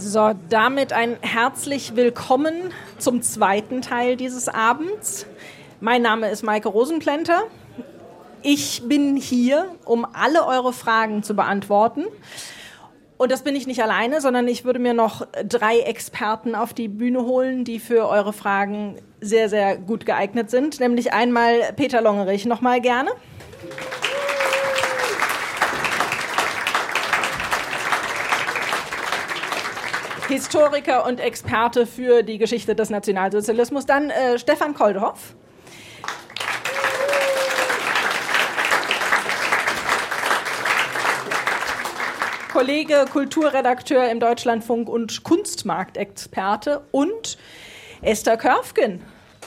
So, damit ein herzlich willkommen zum zweiten Teil dieses Abends. Mein Name ist Maike Rosenplenter. Ich bin hier, um alle eure Fragen zu beantworten. Und das bin ich nicht alleine, sondern ich würde mir noch drei Experten auf die Bühne holen, die für eure Fragen sehr, sehr gut geeignet sind. Nämlich einmal Peter Longerich nochmal gerne. Historiker und Experte für die Geschichte des Nationalsozialismus. Dann äh, Stefan Koldhoff. Kollege, Kulturredakteur im Deutschlandfunk und Kunstmarktexperte und Esther Körfgen.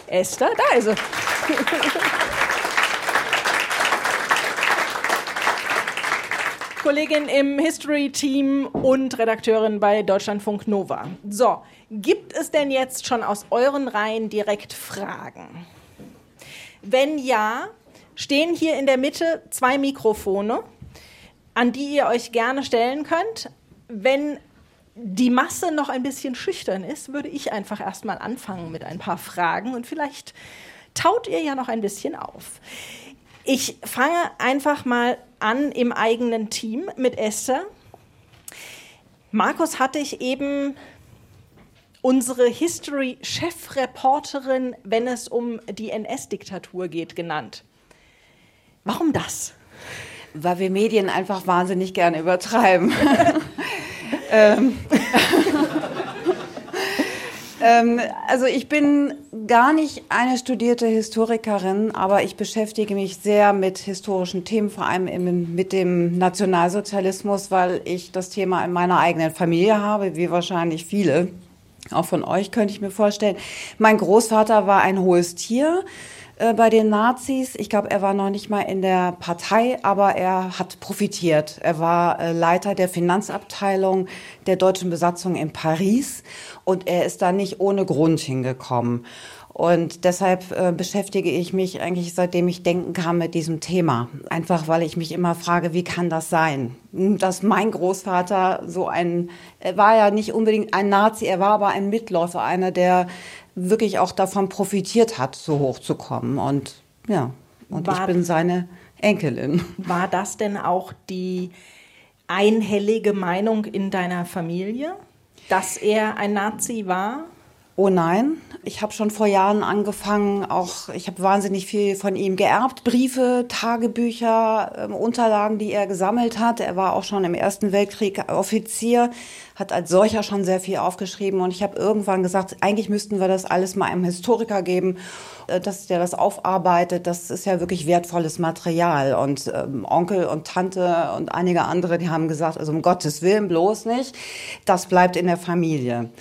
Esther, da ist sie. Kollegin im History-Team und Redakteurin bei Deutschlandfunk Nova. So, gibt es denn jetzt schon aus euren Reihen direkt Fragen? Wenn ja, stehen hier in der Mitte zwei Mikrofone an die ihr euch gerne stellen könnt. Wenn die Masse noch ein bisschen schüchtern ist, würde ich einfach erstmal anfangen mit ein paar Fragen und vielleicht taut ihr ja noch ein bisschen auf. Ich fange einfach mal an im eigenen Team mit Esther. Markus hatte ich eben unsere History-Chefreporterin, wenn es um die NS-Diktatur geht, genannt. Warum das? Weil wir Medien einfach wahnsinnig gerne übertreiben. ähm. Ähm, also ich bin gar nicht eine studierte Historikerin, aber ich beschäftige mich sehr mit historischen Themen, vor allem im, mit dem Nationalsozialismus, weil ich das Thema in meiner eigenen Familie habe, wie wahrscheinlich viele. Auch von euch könnte ich mir vorstellen. Mein Großvater war ein hohes Tier. Äh, bei den Nazis. Ich glaube, er war noch nicht mal in der Partei, aber er hat profitiert. Er war äh, Leiter der Finanzabteilung der deutschen Besatzung in Paris und er ist da nicht ohne Grund hingekommen. Und deshalb äh, beschäftige ich mich eigentlich, seitdem ich denken kann, mit diesem Thema. Einfach, weil ich mich immer frage, wie kann das sein? Dass mein Großvater so ein, er war ja nicht unbedingt ein Nazi, er war aber ein Mitläufer, einer, der wirklich auch davon profitiert hat, so hoch zu kommen. Und ja, und war, ich bin seine Enkelin. War das denn auch die einhellige Meinung in deiner Familie, dass er ein Nazi war? Oh nein, ich habe schon vor Jahren angefangen, auch ich habe wahnsinnig viel von ihm geerbt, Briefe, Tagebücher, äh, Unterlagen, die er gesammelt hat. Er war auch schon im Ersten Weltkrieg Offizier, hat als solcher schon sehr viel aufgeschrieben und ich habe irgendwann gesagt, eigentlich müssten wir das alles mal einem Historiker geben, äh, dass der das aufarbeitet. Das ist ja wirklich wertvolles Material und ähm, Onkel und Tante und einige andere, die haben gesagt, also um Gottes Willen bloß nicht, das bleibt in der Familie.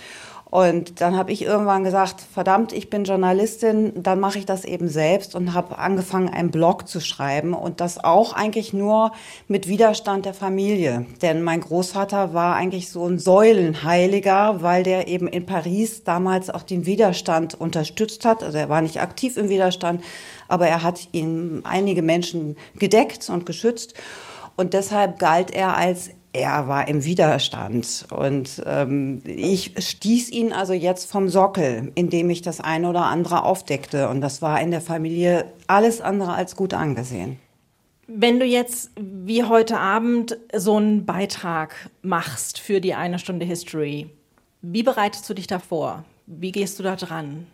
Und dann habe ich irgendwann gesagt, verdammt, ich bin Journalistin, dann mache ich das eben selbst und habe angefangen, einen Blog zu schreiben und das auch eigentlich nur mit Widerstand der Familie. Denn mein Großvater war eigentlich so ein Säulenheiliger, weil der eben in Paris damals auch den Widerstand unterstützt hat. Also er war nicht aktiv im Widerstand, aber er hat ihn einige Menschen gedeckt und geschützt. Und deshalb galt er als er war im Widerstand und ähm, ich stieß ihn also jetzt vom Sockel, indem ich das eine oder andere aufdeckte und das war in der Familie alles andere als gut angesehen. Wenn du jetzt wie heute Abend so einen Beitrag machst für die eine Stunde History, wie bereitest du dich davor? Wie gehst du da dran?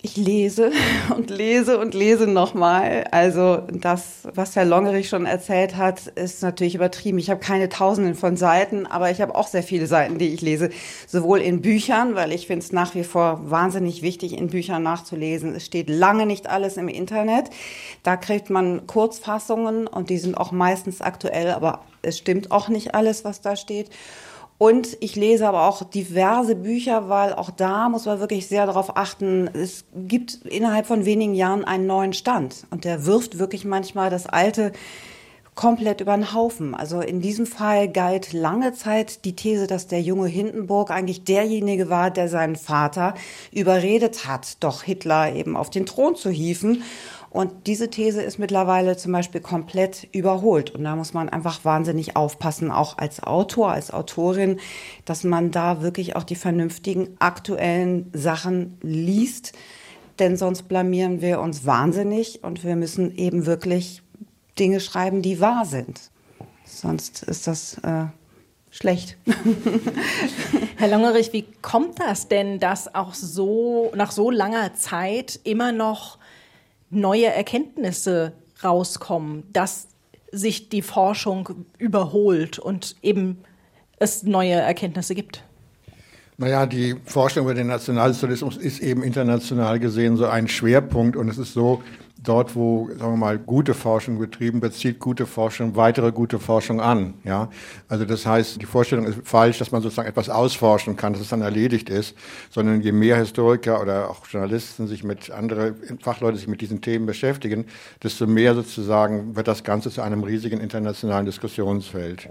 Ich lese und lese und lese nochmal. Also das, was Herr Longerich schon erzählt hat, ist natürlich übertrieben. Ich habe keine Tausenden von Seiten, aber ich habe auch sehr viele Seiten, die ich lese. Sowohl in Büchern, weil ich finde es nach wie vor wahnsinnig wichtig, in Büchern nachzulesen. Es steht lange nicht alles im Internet. Da kriegt man Kurzfassungen und die sind auch meistens aktuell, aber es stimmt auch nicht alles, was da steht. Und ich lese aber auch diverse Bücher, weil auch da muss man wirklich sehr darauf achten. Es gibt innerhalb von wenigen Jahren einen neuen Stand und der wirft wirklich manchmal das Alte komplett über den Haufen. Also in diesem Fall galt lange Zeit die These, dass der junge Hindenburg eigentlich derjenige war, der seinen Vater überredet hat, doch Hitler eben auf den Thron zu hieven. Und diese These ist mittlerweile zum Beispiel komplett überholt. Und da muss man einfach wahnsinnig aufpassen, auch als Autor, als Autorin, dass man da wirklich auch die vernünftigen aktuellen Sachen liest. Denn sonst blamieren wir uns wahnsinnig und wir müssen eben wirklich Dinge schreiben, die wahr sind. Sonst ist das äh, schlecht. Herr Longerich, wie kommt das denn, dass auch so nach so langer Zeit immer noch neue Erkenntnisse rauskommen, dass sich die Forschung überholt und eben es neue Erkenntnisse gibt? Naja, die Forschung über den Nationalsozialismus ist eben international gesehen so ein Schwerpunkt und es ist so, dort, wo, sagen wir mal, gute Forschung betrieben wird, zieht gute Forschung weitere gute Forschung an. Ja? Also das heißt, die Vorstellung ist falsch, dass man sozusagen etwas ausforschen kann, dass es dann erledigt ist, sondern je mehr Historiker oder auch Journalisten sich mit andere Fachleute sich mit diesen Themen beschäftigen, desto mehr sozusagen wird das Ganze zu einem riesigen internationalen Diskussionsfeld.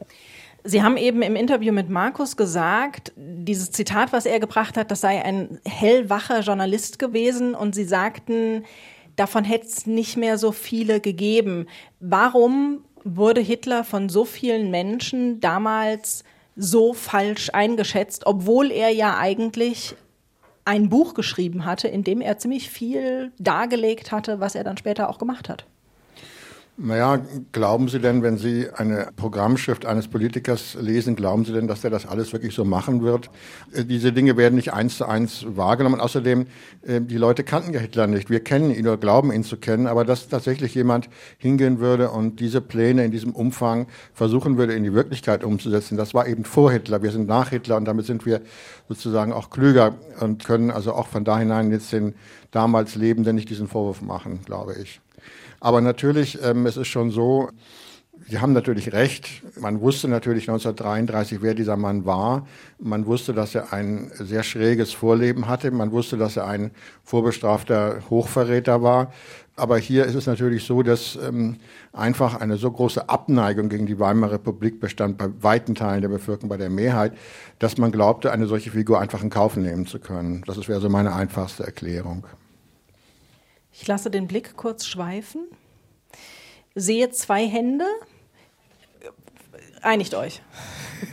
Sie haben eben im Interview mit Markus gesagt, dieses Zitat, was er gebracht hat, das sei ein hellwacher Journalist gewesen und Sie sagten, davon hätte es nicht mehr so viele gegeben. Warum wurde Hitler von so vielen Menschen damals so falsch eingeschätzt, obwohl er ja eigentlich ein Buch geschrieben hatte, in dem er ziemlich viel dargelegt hatte, was er dann später auch gemacht hat? Naja, glauben Sie denn, wenn Sie eine Programmschrift eines Politikers lesen, glauben Sie denn, dass der das alles wirklich so machen wird? Äh, diese Dinge werden nicht eins zu eins wahrgenommen. Außerdem, äh, die Leute kannten ja Hitler nicht. Wir kennen ihn oder glauben ihn zu kennen. Aber dass tatsächlich jemand hingehen würde und diese Pläne in diesem Umfang versuchen würde, in die Wirklichkeit umzusetzen, das war eben vor Hitler. Wir sind nach Hitler und damit sind wir sozusagen auch klüger und können also auch von da hinein jetzt den damals Lebenden nicht diesen Vorwurf machen, glaube ich. Aber natürlich, ähm, es ist schon so, Sie haben natürlich recht. Man wusste natürlich 1933, wer dieser Mann war. Man wusste, dass er ein sehr schräges Vorleben hatte. Man wusste, dass er ein vorbestrafter Hochverräter war. Aber hier ist es natürlich so, dass ähm, einfach eine so große Abneigung gegen die Weimarer Republik bestand bei weiten Teilen der Bevölkerung, bei der Mehrheit, dass man glaubte, eine solche Figur einfach in Kauf nehmen zu können. Das wäre so meine einfachste Erklärung. Ich lasse den Blick kurz schweifen, sehe zwei Hände. Einigt euch.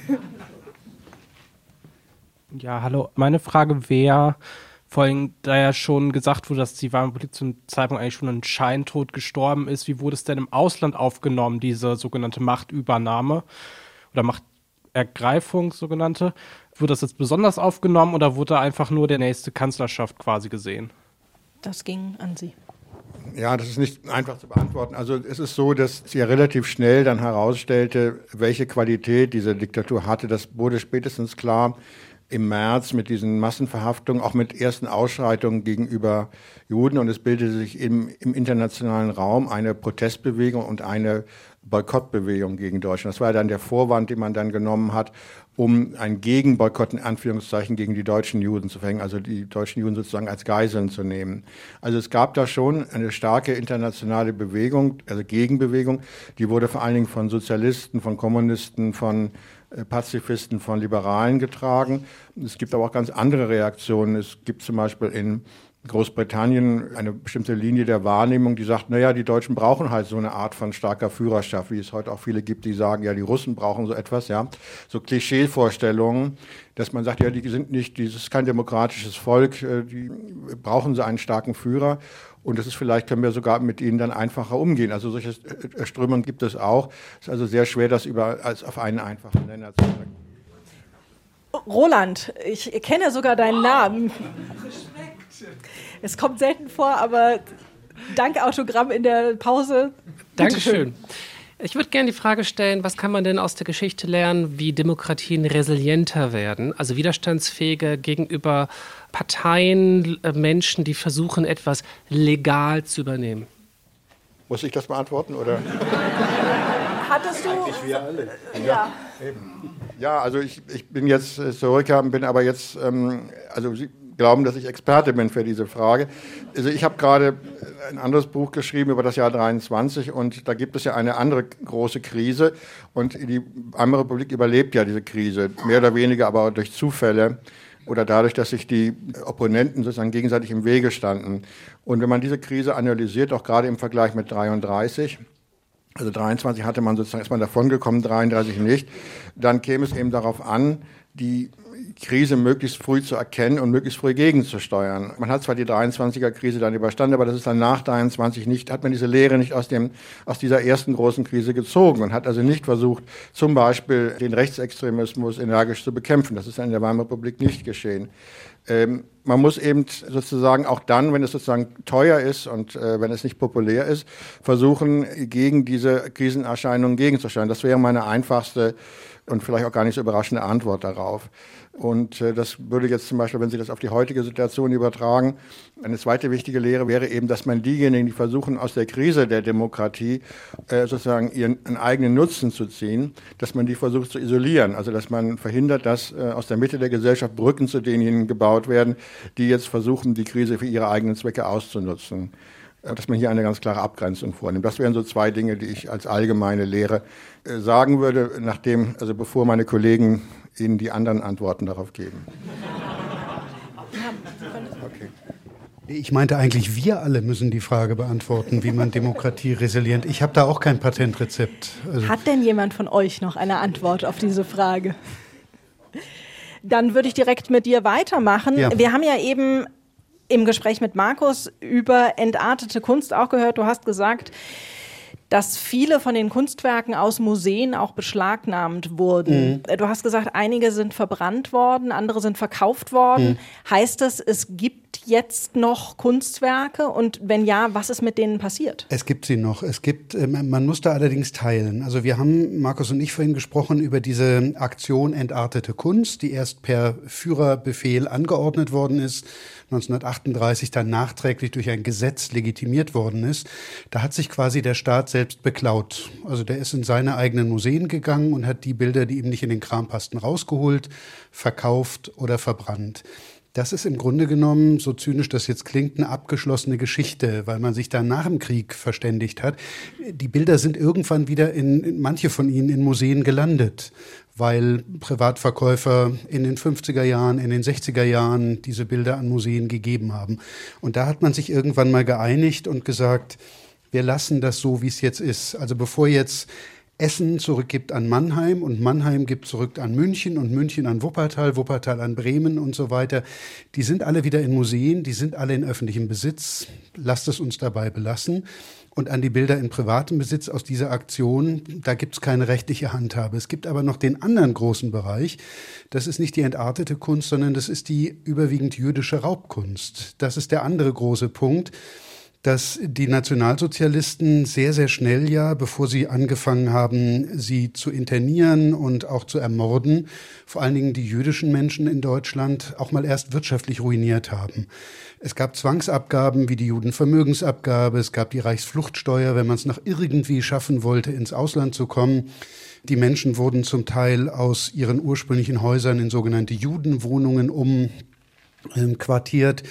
Ja, hallo. Meine Frage wäre, vor allem, da ja schon gesagt wurde, dass die Politik zum Zeitpunkt eigentlich schon ein Scheintod gestorben ist, wie wurde es denn im Ausland aufgenommen, diese sogenannte Machtübernahme oder Machtergreifung, sogenannte? Wurde das jetzt besonders aufgenommen oder wurde einfach nur der nächste Kanzlerschaft quasi gesehen? Das ging an Sie. Ja, das ist nicht einfach zu beantworten. Also es ist so, dass sie ja relativ schnell dann herausstellte, welche Qualität diese Diktatur hatte. Das wurde spätestens klar im März mit diesen Massenverhaftungen, auch mit ersten Ausschreitungen gegenüber Juden. Und es bildete sich im, im internationalen Raum eine Protestbewegung und eine Boykottbewegung gegen Deutschland. Das war dann der Vorwand, den man dann genommen hat, um ein Gegenboykott in Anführungszeichen gegen die deutschen Juden zu verhängen, also die deutschen Juden sozusagen als Geiseln zu nehmen. Also es gab da schon eine starke internationale Bewegung, also Gegenbewegung, die wurde vor allen Dingen von Sozialisten, von Kommunisten, von äh, Pazifisten, von Liberalen getragen. Es gibt aber auch ganz andere Reaktionen. Es gibt zum Beispiel in Großbritannien eine bestimmte Linie der Wahrnehmung, die sagt, naja, die Deutschen brauchen halt so eine Art von starker Führerschaft, wie es heute auch viele gibt, die sagen, ja, die Russen brauchen so etwas, ja. So Klischeevorstellungen, dass man sagt, ja, die sind nicht, dieses ist kein demokratisches Volk, äh, die brauchen sie einen starken Führer. Und das ist vielleicht, können wir sogar mit ihnen dann einfacher umgehen. Also solche äh, Strömungen gibt es auch. Es ist also sehr schwer, das über, als auf einen einfachen Nenner zu sagen. Roland, ich kenne sogar deinen Namen. Es kommt selten vor, aber dank Autogramm in der Pause. Dankeschön. Ich würde gerne die Frage stellen, was kann man denn aus der Geschichte lernen, wie Demokratien resilienter werden, also widerstandsfähiger gegenüber Parteien, äh, Menschen, die versuchen, etwas legal zu übernehmen? Muss ich das beantworten oder? Hattest du? Eigentlich wir alle. Ja. Ja, also ich, ich bin jetzt Historiker, bin aber jetzt, ähm, also glauben, dass ich Experte bin für diese Frage. Also ich habe gerade ein anderes Buch geschrieben über das Jahr 23 und da gibt es ja eine andere große Krise und die Weimarer Republik überlebt ja diese Krise, mehr oder weniger aber durch Zufälle. oder dadurch, dass sich die Opponenten sozusagen gegenseitig im Wege standen. Und wenn man diese Krise analysiert, auch gerade im Vergleich mit 33, also 23 hatte man sozusagen, ist man davon gekommen, 33 nicht, dann käme es eben darauf an, die Krise möglichst früh zu erkennen und möglichst früh gegenzusteuern. Man hat zwar die 23er Krise dann überstanden, aber das ist dann nach 23 nicht, hat man diese Lehre nicht aus dem, aus dieser ersten großen Krise gezogen und hat also nicht versucht, zum Beispiel den Rechtsextremismus energisch zu bekämpfen. Das ist dann in der Weimarer Republik nicht geschehen. Ähm, man muss eben sozusagen auch dann, wenn es sozusagen teuer ist und äh, wenn es nicht populär ist, versuchen, gegen diese Krisenerscheinungen gegenzusteuern. Das wäre meine einfachste und vielleicht auch gar nicht so überraschende Antwort darauf. Und äh, das würde jetzt zum Beispiel, wenn Sie das auf die heutige Situation übertragen, eine zweite wichtige Lehre wäre eben, dass man diejenigen, die versuchen, aus der Krise der Demokratie äh, sozusagen ihren eigenen Nutzen zu ziehen, dass man die versucht zu isolieren. Also dass man verhindert, dass äh, aus der Mitte der Gesellschaft Brücken zu denjenigen gebaut werden, die jetzt versuchen, die Krise für ihre eigenen Zwecke auszunutzen dass man hier eine ganz klare Abgrenzung vornimmt. Das wären so zwei Dinge, die ich als allgemeine Lehre äh, sagen würde, nachdem, also bevor meine Kollegen Ihnen die anderen Antworten darauf geben. Okay. Ich meinte eigentlich, wir alle müssen die Frage beantworten, wie man Demokratie resilient. Ich habe da auch kein Patentrezept. Also Hat denn jemand von euch noch eine Antwort auf diese Frage? Dann würde ich direkt mit dir weitermachen. Ja. Wir haben ja eben im Gespräch mit Markus über entartete Kunst auch gehört. Du hast gesagt, dass viele von den Kunstwerken aus Museen auch beschlagnahmt wurden. Mhm. Du hast gesagt, einige sind verbrannt worden, andere sind verkauft worden. Mhm. Heißt das, es gibt jetzt noch Kunstwerke und wenn ja, was ist mit denen passiert? Es gibt sie noch. Es gibt, äh, man muss da allerdings teilen. Also wir haben, Markus und ich vorhin gesprochen über diese Aktion Entartete Kunst, die erst per Führerbefehl angeordnet worden ist 1938 dann nachträglich durch ein Gesetz legitimiert worden ist, da hat sich quasi der Staat selbst beklaut. Also der ist in seine eigenen Museen gegangen und hat die Bilder, die ihm nicht in den Kram passten, rausgeholt, verkauft oder verbrannt. Das ist im Grunde genommen, so zynisch das jetzt klingt, eine abgeschlossene Geschichte, weil man sich dann nach dem Krieg verständigt hat. Die Bilder sind irgendwann wieder in, manche von ihnen in Museen gelandet weil Privatverkäufer in den 50er Jahren, in den 60er Jahren diese Bilder an Museen gegeben haben. Und da hat man sich irgendwann mal geeinigt und gesagt, wir lassen das so, wie es jetzt ist. Also bevor jetzt Essen zurückgibt an Mannheim und Mannheim gibt zurück an München und München an Wuppertal, Wuppertal an Bremen und so weiter. Die sind alle wieder in Museen, die sind alle in öffentlichem Besitz. Lasst es uns dabei belassen. Und an die Bilder in privatem Besitz aus dieser Aktion, da gibt es keine rechtliche Handhabe. Es gibt aber noch den anderen großen Bereich. Das ist nicht die entartete Kunst, sondern das ist die überwiegend jüdische Raubkunst. Das ist der andere große Punkt dass die Nationalsozialisten sehr, sehr schnell ja, bevor sie angefangen haben, sie zu internieren und auch zu ermorden, vor allen Dingen die jüdischen Menschen in Deutschland auch mal erst wirtschaftlich ruiniert haben. Es gab Zwangsabgaben wie die Judenvermögensabgabe, es gab die Reichsfluchtsteuer, wenn man es noch irgendwie schaffen wollte, ins Ausland zu kommen. Die Menschen wurden zum Teil aus ihren ursprünglichen Häusern in sogenannte Judenwohnungen umquartiert.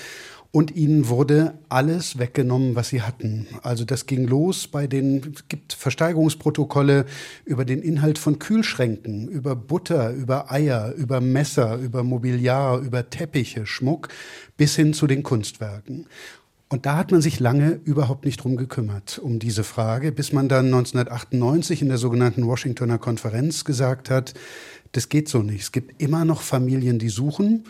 Und ihnen wurde alles weggenommen, was sie hatten. Also das ging los bei den, es gibt Versteigerungsprotokolle über den Inhalt von Kühlschränken, über Butter, über Eier, über Messer, über Mobiliar, über Teppiche, Schmuck, bis hin zu den Kunstwerken. Und da hat man sich lange überhaupt nicht drum gekümmert, um diese Frage, bis man dann 1998 in der sogenannten Washingtoner Konferenz gesagt hat, das geht so nicht. Es gibt immer noch Familien, die suchen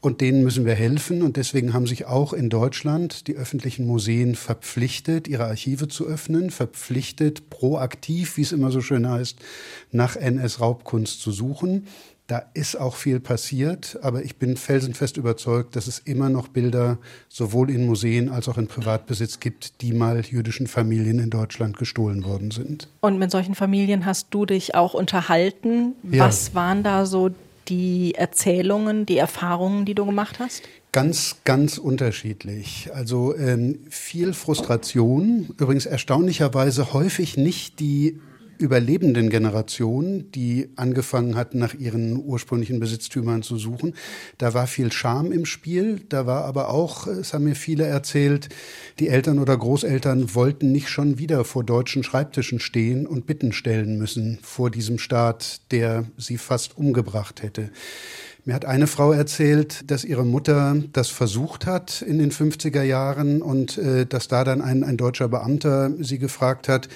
und denen müssen wir helfen. Und deswegen haben sich auch in Deutschland die öffentlichen Museen verpflichtet, ihre Archive zu öffnen, verpflichtet, proaktiv, wie es immer so schön heißt, nach NS-Raubkunst zu suchen. Da ist auch viel passiert, aber ich bin felsenfest überzeugt, dass es immer noch Bilder sowohl in Museen als auch in Privatbesitz gibt, die mal jüdischen Familien in Deutschland gestohlen worden sind. Und mit solchen Familien hast du dich auch unterhalten. Ja. Was waren da so die Erzählungen, die Erfahrungen, die du gemacht hast? Ganz, ganz unterschiedlich. Also ähm, viel Frustration, übrigens erstaunlicherweise häufig nicht die überlebenden Generation, die angefangen hatten, nach ihren ursprünglichen Besitztümern zu suchen. Da war viel Scham im Spiel, da war aber auch, es haben mir viele erzählt, die Eltern oder Großeltern wollten nicht schon wieder vor deutschen Schreibtischen stehen und Bitten stellen müssen vor diesem Staat, der sie fast umgebracht hätte. Mir hat eine Frau erzählt, dass ihre Mutter das versucht hat in den 50er Jahren und äh, dass da dann ein, ein deutscher Beamter sie gefragt hat,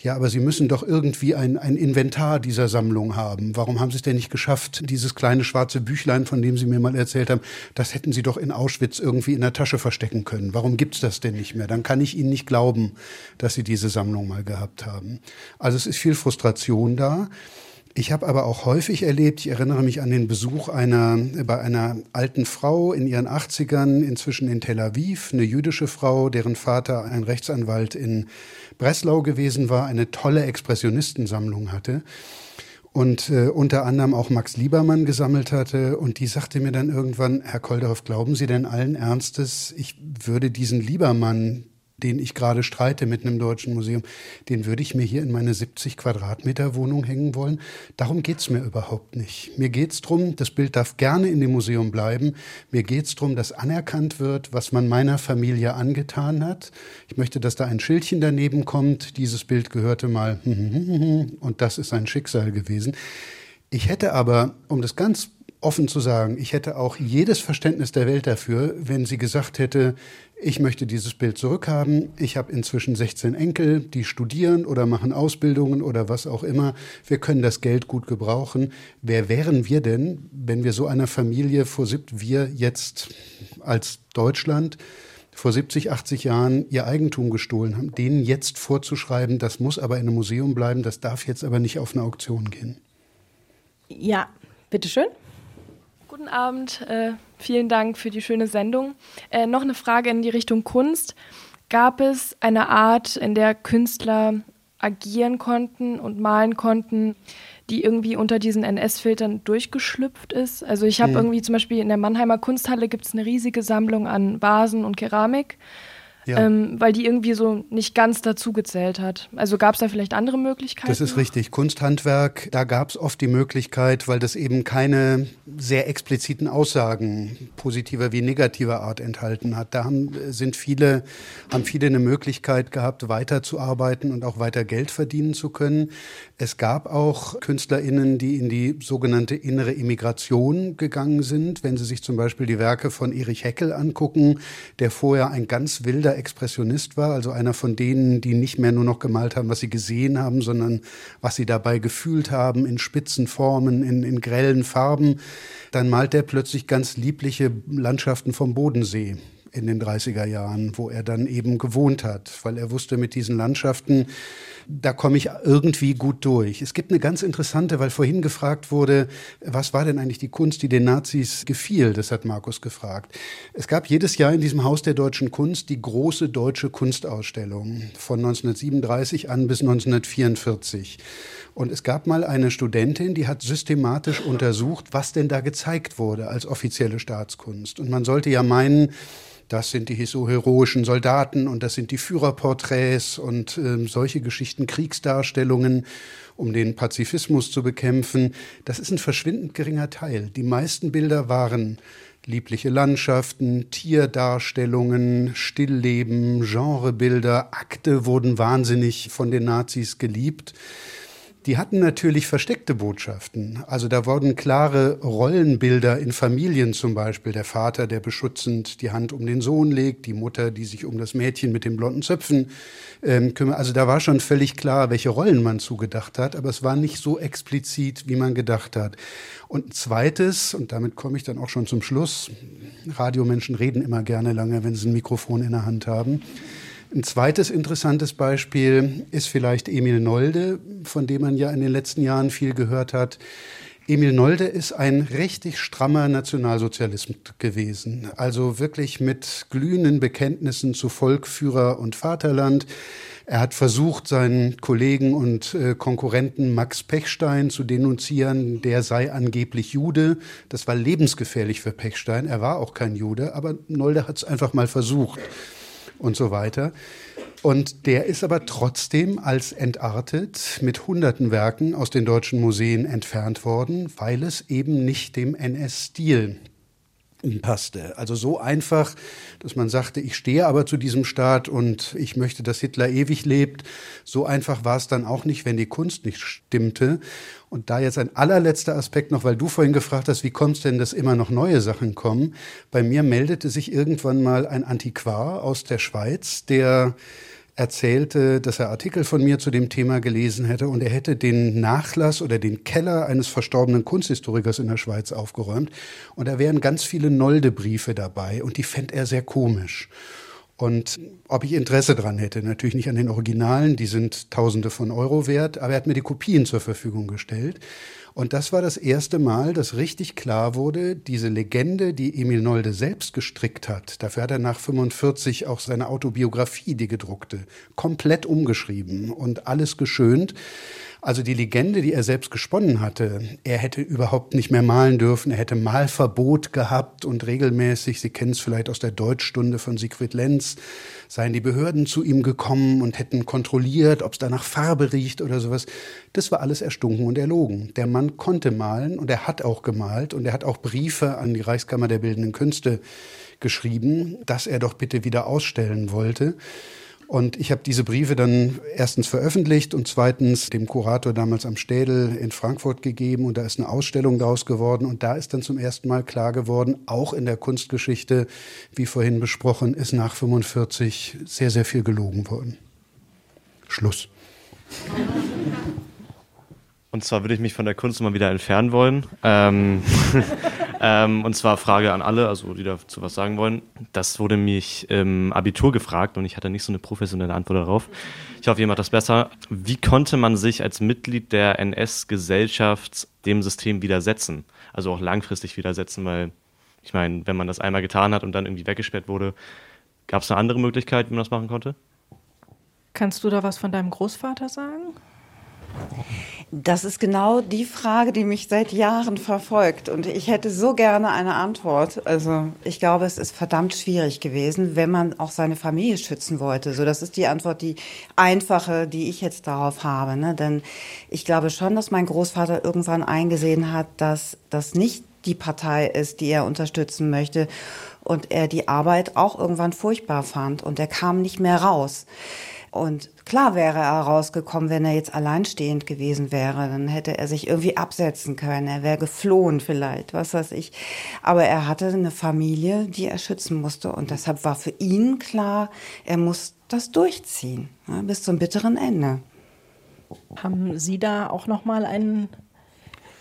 ja, aber Sie müssen doch irgendwie ein, ein Inventar dieser Sammlung haben. Warum haben Sie es denn nicht geschafft, dieses kleine schwarze Büchlein, von dem Sie mir mal erzählt haben, das hätten Sie doch in Auschwitz irgendwie in der Tasche verstecken können. Warum gibt's das denn nicht mehr? Dann kann ich Ihnen nicht glauben, dass Sie diese Sammlung mal gehabt haben. Also es ist viel Frustration da. Ich habe aber auch häufig erlebt, ich erinnere mich an den Besuch einer, bei einer alten Frau in ihren 80ern, inzwischen in Tel Aviv, eine jüdische Frau, deren Vater ein Rechtsanwalt in Breslau gewesen war, eine tolle Expressionistensammlung hatte und äh, unter anderem auch Max Liebermann gesammelt hatte. Und die sagte mir dann irgendwann, Herr Kolderhoff, glauben Sie denn allen Ernstes, ich würde diesen Liebermann, den ich gerade streite mit einem deutschen Museum, den würde ich mir hier in meine 70 Quadratmeter Wohnung hängen wollen. Darum geht's mir überhaupt nicht. Mir geht's drum, das Bild darf gerne in dem Museum bleiben. Mir geht's drum, dass anerkannt wird, was man meiner Familie angetan hat. Ich möchte, dass da ein Schildchen daneben kommt. Dieses Bild gehörte mal und das ist ein Schicksal gewesen. Ich hätte aber, um das ganz offen zu sagen, ich hätte auch jedes Verständnis der Welt dafür, wenn sie gesagt hätte, ich möchte dieses Bild zurückhaben. Ich habe inzwischen 16 Enkel, die studieren oder machen Ausbildungen oder was auch immer. Wir können das Geld gut gebrauchen. Wer wären wir denn, wenn wir so einer Familie vor wir jetzt als Deutschland vor 70, 80 Jahren ihr Eigentum gestohlen haben, denen jetzt vorzuschreiben, das muss aber in einem Museum bleiben, das darf jetzt aber nicht auf eine Auktion gehen. Ja, bitteschön. Guten Abend, äh, vielen Dank für die schöne Sendung. Äh, noch eine Frage in die Richtung Kunst. Gab es eine Art, in der Künstler agieren konnten und malen konnten, die irgendwie unter diesen NS-Filtern durchgeschlüpft ist? Also ich habe mhm. irgendwie zum Beispiel in der Mannheimer Kunsthalle gibt es eine riesige Sammlung an Vasen und Keramik ja. ähm, weil die irgendwie so nicht ganz dazu gezählt hat. Also gab es da vielleicht andere Möglichkeiten? Das ist richtig. Kunsthandwerk, da gab es oft die Möglichkeit, weil das eben keine sehr expliziten Aussagen positiver wie negativer Art enthalten hat. Da haben, sind viele, haben viele eine Möglichkeit gehabt, weiterzuarbeiten und auch weiter Geld verdienen zu können. Es gab auch KünstlerInnen, die in die sogenannte innere Immigration gegangen sind. Wenn Sie sich zum Beispiel die Werke von Erich Heckel angucken, der vorher ein ganz wilder Expressionist war, also einer von denen, die nicht mehr nur noch gemalt haben, was sie gesehen haben, sondern was sie dabei gefühlt haben, in spitzen Formen, in, in grellen Farben, dann malt er plötzlich ganz liebliche Landschaften vom Bodensee in den 30er Jahren, wo er dann eben gewohnt hat, weil er wusste, mit diesen Landschaften, da komme ich irgendwie gut durch. Es gibt eine ganz interessante, weil vorhin gefragt wurde, was war denn eigentlich die Kunst, die den Nazis gefiel? Das hat Markus gefragt. Es gab jedes Jahr in diesem Haus der deutschen Kunst die große deutsche Kunstausstellung von 1937 an bis 1944. Und es gab mal eine Studentin, die hat systematisch untersucht, was denn da gezeigt wurde als offizielle Staatskunst. Und man sollte ja meinen, das sind die so heroischen Soldaten und das sind die Führerporträts und äh, solche Geschichten, Kriegsdarstellungen, um den Pazifismus zu bekämpfen. Das ist ein verschwindend geringer Teil. Die meisten Bilder waren liebliche Landschaften, Tierdarstellungen, Stillleben, Genrebilder, Akte wurden wahnsinnig von den Nazis geliebt. Die hatten natürlich versteckte Botschaften. Also da wurden klare Rollenbilder in Familien zum Beispiel. Der Vater, der beschützend die Hand um den Sohn legt, die Mutter, die sich um das Mädchen mit den blonden Zöpfen ähm, kümmert. Also da war schon völlig klar, welche Rollen man zugedacht hat, aber es war nicht so explizit, wie man gedacht hat. Und ein zweites, und damit komme ich dann auch schon zum Schluss, Radiomenschen reden immer gerne lange, wenn sie ein Mikrofon in der Hand haben. Ein zweites interessantes Beispiel ist vielleicht Emil Nolde, von dem man ja in den letzten Jahren viel gehört hat. Emil Nolde ist ein richtig strammer Nationalsozialist gewesen. Also wirklich mit glühenden Bekenntnissen zu Volk, Führer und Vaterland. Er hat versucht, seinen Kollegen und äh, Konkurrenten Max Pechstein zu denunzieren, der sei angeblich Jude. Das war lebensgefährlich für Pechstein. Er war auch kein Jude, aber Nolde hat es einfach mal versucht und so weiter. Und der ist aber trotzdem als entartet mit hunderten Werken aus den deutschen Museen entfernt worden, weil es eben nicht dem NS-Stil passte. Also so einfach, dass man sagte, ich stehe aber zu diesem Staat und ich möchte, dass Hitler ewig lebt. So einfach war es dann auch nicht, wenn die Kunst nicht stimmte. Und da jetzt ein allerletzter Aspekt noch, weil du vorhin gefragt hast, wie kommt es denn, dass immer noch neue Sachen kommen? Bei mir meldete sich irgendwann mal ein Antiquar aus der Schweiz, der erzählte, dass er Artikel von mir zu dem Thema gelesen hätte und er hätte den Nachlass oder den Keller eines verstorbenen Kunsthistorikers in der Schweiz aufgeräumt und da wären ganz viele Nolde-Briefe dabei und die fände er sehr komisch. Und ob ich Interesse dran hätte, natürlich nicht an den Originalen, die sind Tausende von Euro wert, aber er hat mir die Kopien zur Verfügung gestellt. Und das war das erste Mal, dass richtig klar wurde, diese Legende, die Emil Nolde selbst gestrickt hat, dafür hat er nach 45 auch seine Autobiografie, die gedruckte, komplett umgeschrieben und alles geschönt. Also die Legende, die er selbst gesponnen hatte, er hätte überhaupt nicht mehr malen dürfen, er hätte Malverbot gehabt und regelmäßig, Sie kennen es vielleicht aus der Deutschstunde von Siegfried Lenz, seien die Behörden zu ihm gekommen und hätten kontrolliert, ob es da nach Farbe riecht oder sowas. Das war alles erstunken und erlogen. Der Mann konnte malen und er hat auch gemalt und er hat auch Briefe an die Reichskammer der Bildenden Künste geschrieben, dass er doch bitte wieder ausstellen wollte. Und ich habe diese Briefe dann erstens veröffentlicht und zweitens dem Kurator damals am Städel in Frankfurt gegeben. Und da ist eine Ausstellung daraus geworden. Und da ist dann zum ersten Mal klar geworden, auch in der Kunstgeschichte, wie vorhin besprochen, ist nach 45 sehr, sehr viel gelogen worden. Schluss. Und zwar würde ich mich von der Kunst mal wieder entfernen wollen. Ähm, ähm, und zwar Frage an alle, also die dazu was sagen wollen. Das wurde mich im Abitur gefragt und ich hatte nicht so eine professionelle Antwort darauf. Ich hoffe, ihr macht das besser. Wie konnte man sich als Mitglied der NS-Gesellschaft dem System widersetzen? Also auch langfristig widersetzen, weil ich meine, wenn man das einmal getan hat und dann irgendwie weggesperrt wurde, gab es eine andere Möglichkeit, wie man das machen konnte? Kannst du da was von deinem Großvater sagen? Das ist genau die Frage, die mich seit Jahren verfolgt. Und ich hätte so gerne eine Antwort. Also ich glaube, es ist verdammt schwierig gewesen, wenn man auch seine Familie schützen wollte. So, das ist die Antwort, die einfache, die ich jetzt darauf habe. Ne? Denn ich glaube schon, dass mein Großvater irgendwann eingesehen hat, dass das nicht die Partei ist, die er unterstützen möchte. Und er die Arbeit auch irgendwann furchtbar fand. Und er kam nicht mehr raus. Und klar wäre er rausgekommen, wenn er jetzt alleinstehend gewesen wäre. Dann hätte er sich irgendwie absetzen können. Er wäre geflohen vielleicht, was weiß ich. Aber er hatte eine Familie, die er schützen musste. Und deshalb war für ihn klar, er muss das durchziehen, ja, bis zum bitteren Ende. Haben Sie da auch noch mal einen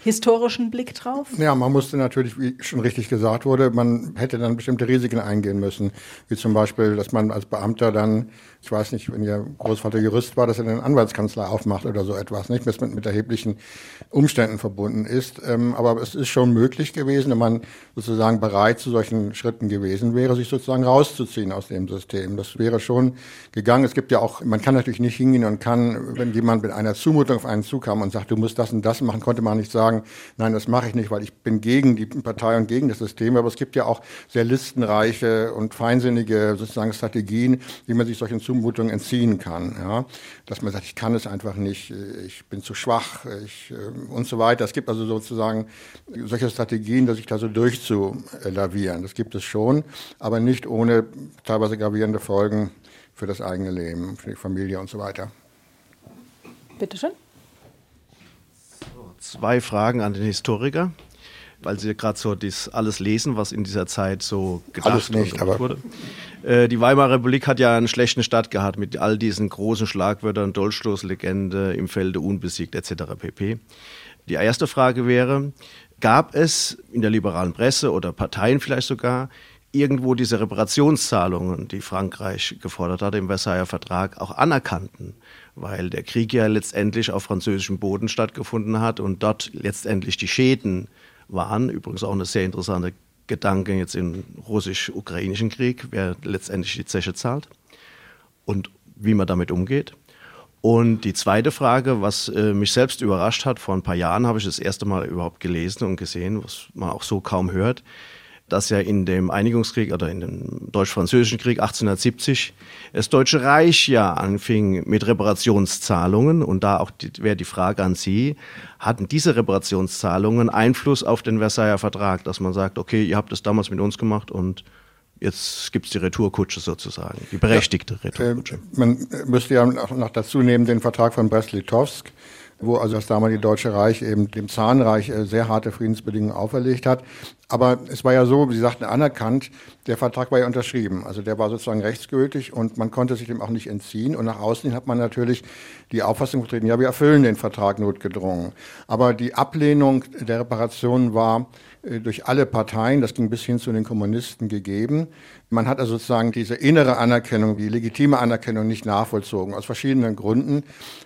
historischen Blick drauf? Ja, man musste natürlich, wie schon richtig gesagt wurde, man hätte dann bestimmte Risiken eingehen müssen, wie zum Beispiel, dass man als Beamter dann ich weiß nicht, wenn Ihr Großvater Jurist war, dass er eine Anwaltskanzlei aufmacht oder so etwas, nicht? Was mit, mit erheblichen Umständen verbunden ist. Ähm, aber es ist schon möglich gewesen, wenn man sozusagen bereit zu solchen Schritten gewesen wäre, sich sozusagen rauszuziehen aus dem System. Das wäre schon gegangen. Es gibt ja auch, man kann natürlich nicht hingehen und kann, wenn jemand mit einer Zumutung auf einen zukam und sagt, du musst das und das machen, konnte man nicht sagen, nein, das mache ich nicht, weil ich bin gegen die Partei und gegen das System. Aber es gibt ja auch sehr listenreiche und feinsinnige sozusagen Strategien, wie man sich solchen Zumutung entziehen kann. Ja? Dass man sagt, ich kann es einfach nicht, ich bin zu schwach ich, äh, und so weiter. Es gibt also sozusagen solche Strategien, dass sich da so durchzulavieren. Das gibt es schon, aber nicht ohne teilweise gravierende Folgen für das eigene Leben, für die Familie und so weiter. Bitte schön. Zwei Fragen an den Historiker weil Sie gerade so das alles lesen, was in dieser Zeit so gedacht alles nicht, aber wurde. Äh, die Weimarer Republik hat ja einen schlechten Start gehabt mit all diesen großen Schlagwörtern, Dolchstoßlegende, im Felde unbesiegt etc. pp. Die erste Frage wäre, gab es in der liberalen Presse oder Parteien vielleicht sogar irgendwo diese Reparationszahlungen, die Frankreich gefordert hat im Versailler Vertrag, auch anerkannten? Weil der Krieg ja letztendlich auf französischem Boden stattgefunden hat und dort letztendlich die Schäden waren. Übrigens auch eine sehr interessante Gedanke jetzt im russisch-ukrainischen Krieg, wer letztendlich die Zeche zahlt und wie man damit umgeht. Und die zweite Frage, was äh, mich selbst überrascht hat, vor ein paar Jahren habe ich das erste Mal überhaupt gelesen und gesehen, was man auch so kaum hört. Dass ja in dem Einigungskrieg oder in dem Deutsch-Französischen Krieg 1870 das Deutsche Reich ja anfing mit Reparationszahlungen und da auch wäre die Frage an Sie, hatten diese Reparationszahlungen Einfluss auf den Versailler Vertrag, dass man sagt, okay, ihr habt das damals mit uns gemacht und Jetzt gibt es die Retourkutsche sozusagen, die berechtigte ja, Retourkutsche. Äh, man müsste ja noch dazu nehmen den Vertrag von Brest-Litovsk, wo also das damalige Deutsche Reich eben dem Zahnreich äh, sehr harte Friedensbedingungen auferlegt hat. Aber es war ja so, wie Sie sagten, anerkannt, der Vertrag war ja unterschrieben. Also der war sozusagen rechtsgültig und man konnte sich dem auch nicht entziehen. Und nach außen hat man natürlich die Auffassung vertreten, ja, wir erfüllen den Vertrag notgedrungen. Aber die Ablehnung der Reparationen war durch alle Parteien, das ging bis hin zu den Kommunisten gegeben. Man hat also sozusagen diese innere Anerkennung, die legitime Anerkennung nicht nachvollzogen, aus verschiedenen Gründen.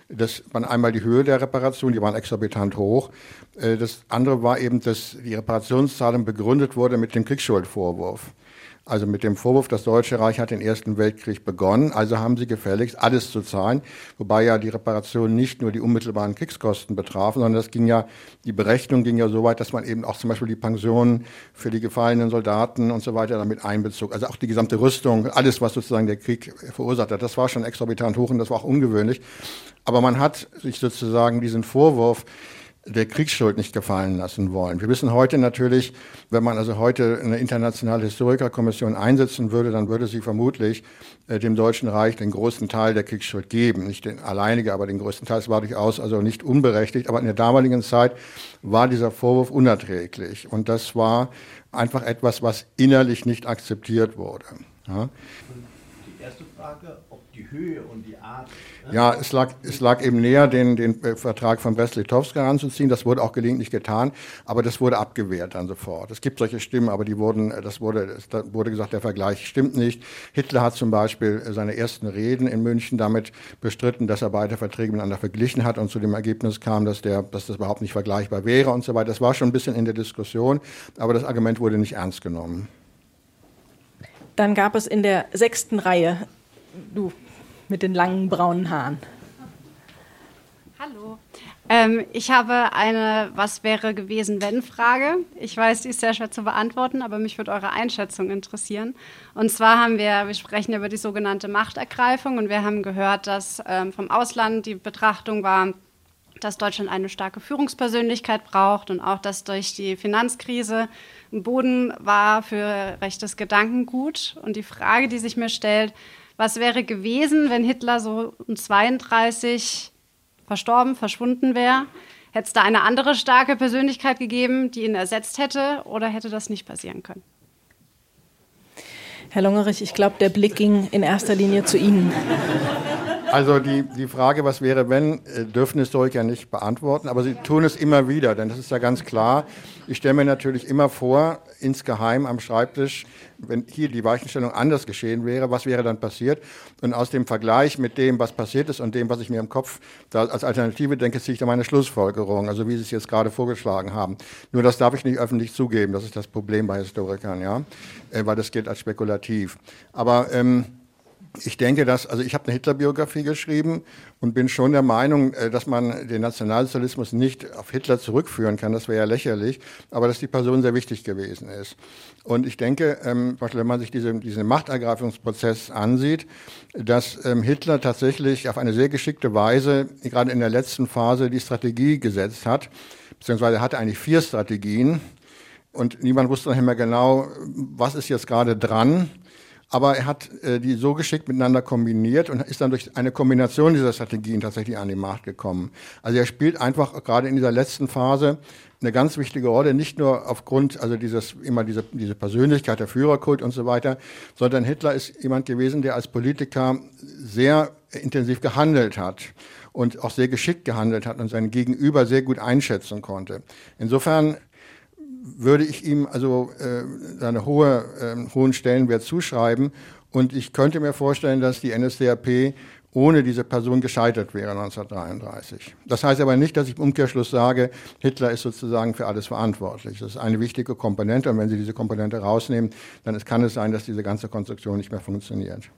Das war einmal die Höhe der Reparation, die waren exorbitant hoch. Äh, das andere war eben, dass die Reparationszahlung begründet wurde mit dem Kriegsschuldvorwurf. Also mit dem Vorwurf, das Deutsche Reich hat den Ersten Weltkrieg begonnen, also haben sie gefälligst alles zu zahlen, wobei ja die Reparationen nicht nur die unmittelbaren Kriegskosten betrafen, sondern das ging ja, die Berechnung ging ja so weit, dass man eben auch zum Beispiel die Pensionen für die gefallenen Soldaten und so weiter damit einbezog. Also auch die gesamte Rüstung, alles, was sozusagen der Krieg verursacht hat, das war schon exorbitant hoch und das war auch ungewöhnlich. Aber man hat sich sozusagen diesen Vorwurf, der Kriegsschuld nicht gefallen lassen wollen. Wir wissen heute natürlich, wenn man also heute eine internationale Historikerkommission einsetzen würde, dann würde sie vermutlich äh, dem Deutschen Reich den größten Teil der Kriegsschuld geben. Nicht den alleinige, aber den größten Teil. Es war durchaus also nicht unberechtigt. Aber in der damaligen Zeit war dieser Vorwurf unerträglich. Und das war einfach etwas, was innerlich nicht akzeptiert wurde. Ja. Die erste Frage, die Höhe und die Art. Ne? Ja, es lag, es lag eben näher, den, den Vertrag von Brest-Litovsk heranzuziehen. Das wurde auch gelegentlich getan, aber das wurde abgewehrt dann sofort. Es gibt solche Stimmen, aber die wurden, das wurde, da wurde gesagt, der Vergleich stimmt nicht. Hitler hat zum Beispiel seine ersten Reden in München damit bestritten, dass er beide Verträge miteinander verglichen hat und zu dem Ergebnis kam, dass, der, dass das überhaupt nicht vergleichbar wäre und so weiter. Das war schon ein bisschen in der Diskussion, aber das Argument wurde nicht ernst genommen. Dann gab es in der sechsten Reihe, du mit den langen braunen Haaren. Hallo. Ähm, ich habe eine Was wäre gewesen, wenn Frage. Ich weiß, die ist sehr schwer zu beantworten, aber mich würde eure Einschätzung interessieren. Und zwar haben wir, wir sprechen über die sogenannte Machtergreifung und wir haben gehört, dass ähm, vom Ausland die Betrachtung war, dass Deutschland eine starke Führungspersönlichkeit braucht und auch, dass durch die Finanzkrise ein Boden war für rechtes Gedankengut. Und die Frage, die sich mir stellt, was wäre gewesen, wenn Hitler so um 32 verstorben, verschwunden wäre? Hätte es da eine andere starke Persönlichkeit gegeben, die ihn ersetzt hätte, oder hätte das nicht passieren können? Herr Longerich, ich glaube, der Blick ging in erster Linie zu Ihnen. Also die, die Frage, was wäre, wenn, äh, dürfen Historiker nicht beantworten, aber sie tun es immer wieder, denn das ist ja ganz klar. Ich stelle mir natürlich immer vor, insgeheim am Schreibtisch, wenn hier die Weichenstellung anders geschehen wäre, was wäre dann passiert? Und aus dem Vergleich mit dem, was passiert ist und dem, was ich mir im Kopf als Alternative denke, ziehe ich da meine Schlussfolgerung, also wie Sie es jetzt gerade vorgeschlagen haben. Nur das darf ich nicht öffentlich zugeben, das ist das Problem bei Historikern, ja, äh, weil das gilt als spekulativ. Aber ähm, ich denke, dass, also ich habe eine Hitler-Biografie geschrieben und bin schon der Meinung, äh, dass man den Nationalsozialismus nicht auf Hitler zurückführen kann, das wäre ja lächerlich, aber dass die Person sehr wichtig gewesen ist. Und ich denke, ähm, wenn man sich diese, diesen Machtergreifungsprozess ansieht, dass ähm, Hitler tatsächlich auf eine sehr geschickte Weise, gerade in der letzten Phase, die Strategie gesetzt hat, beziehungsweise hatte eigentlich vier Strategien. Und niemand wusste noch immer genau, was ist jetzt gerade dran aber er hat äh, die so geschickt miteinander kombiniert und ist dann durch eine Kombination dieser Strategien tatsächlich an die Macht gekommen. Also er spielt einfach gerade in dieser letzten Phase eine ganz wichtige Rolle, nicht nur aufgrund also dieses immer diese diese Persönlichkeit der Führerkult und so weiter, sondern Hitler ist jemand gewesen, der als Politiker sehr intensiv gehandelt hat und auch sehr geschickt gehandelt hat und seinen Gegenüber sehr gut einschätzen konnte. Insofern würde ich ihm also äh, eine hohe, äh, hohen Stellenwert zuschreiben. Und ich könnte mir vorstellen, dass die NSDAP ohne diese Person gescheitert wäre 1933. Das heißt aber nicht, dass ich im Umkehrschluss sage, Hitler ist sozusagen für alles verantwortlich. Das ist eine wichtige Komponente und wenn Sie diese Komponente rausnehmen, dann kann es sein, dass diese ganze Konstruktion nicht mehr funktioniert.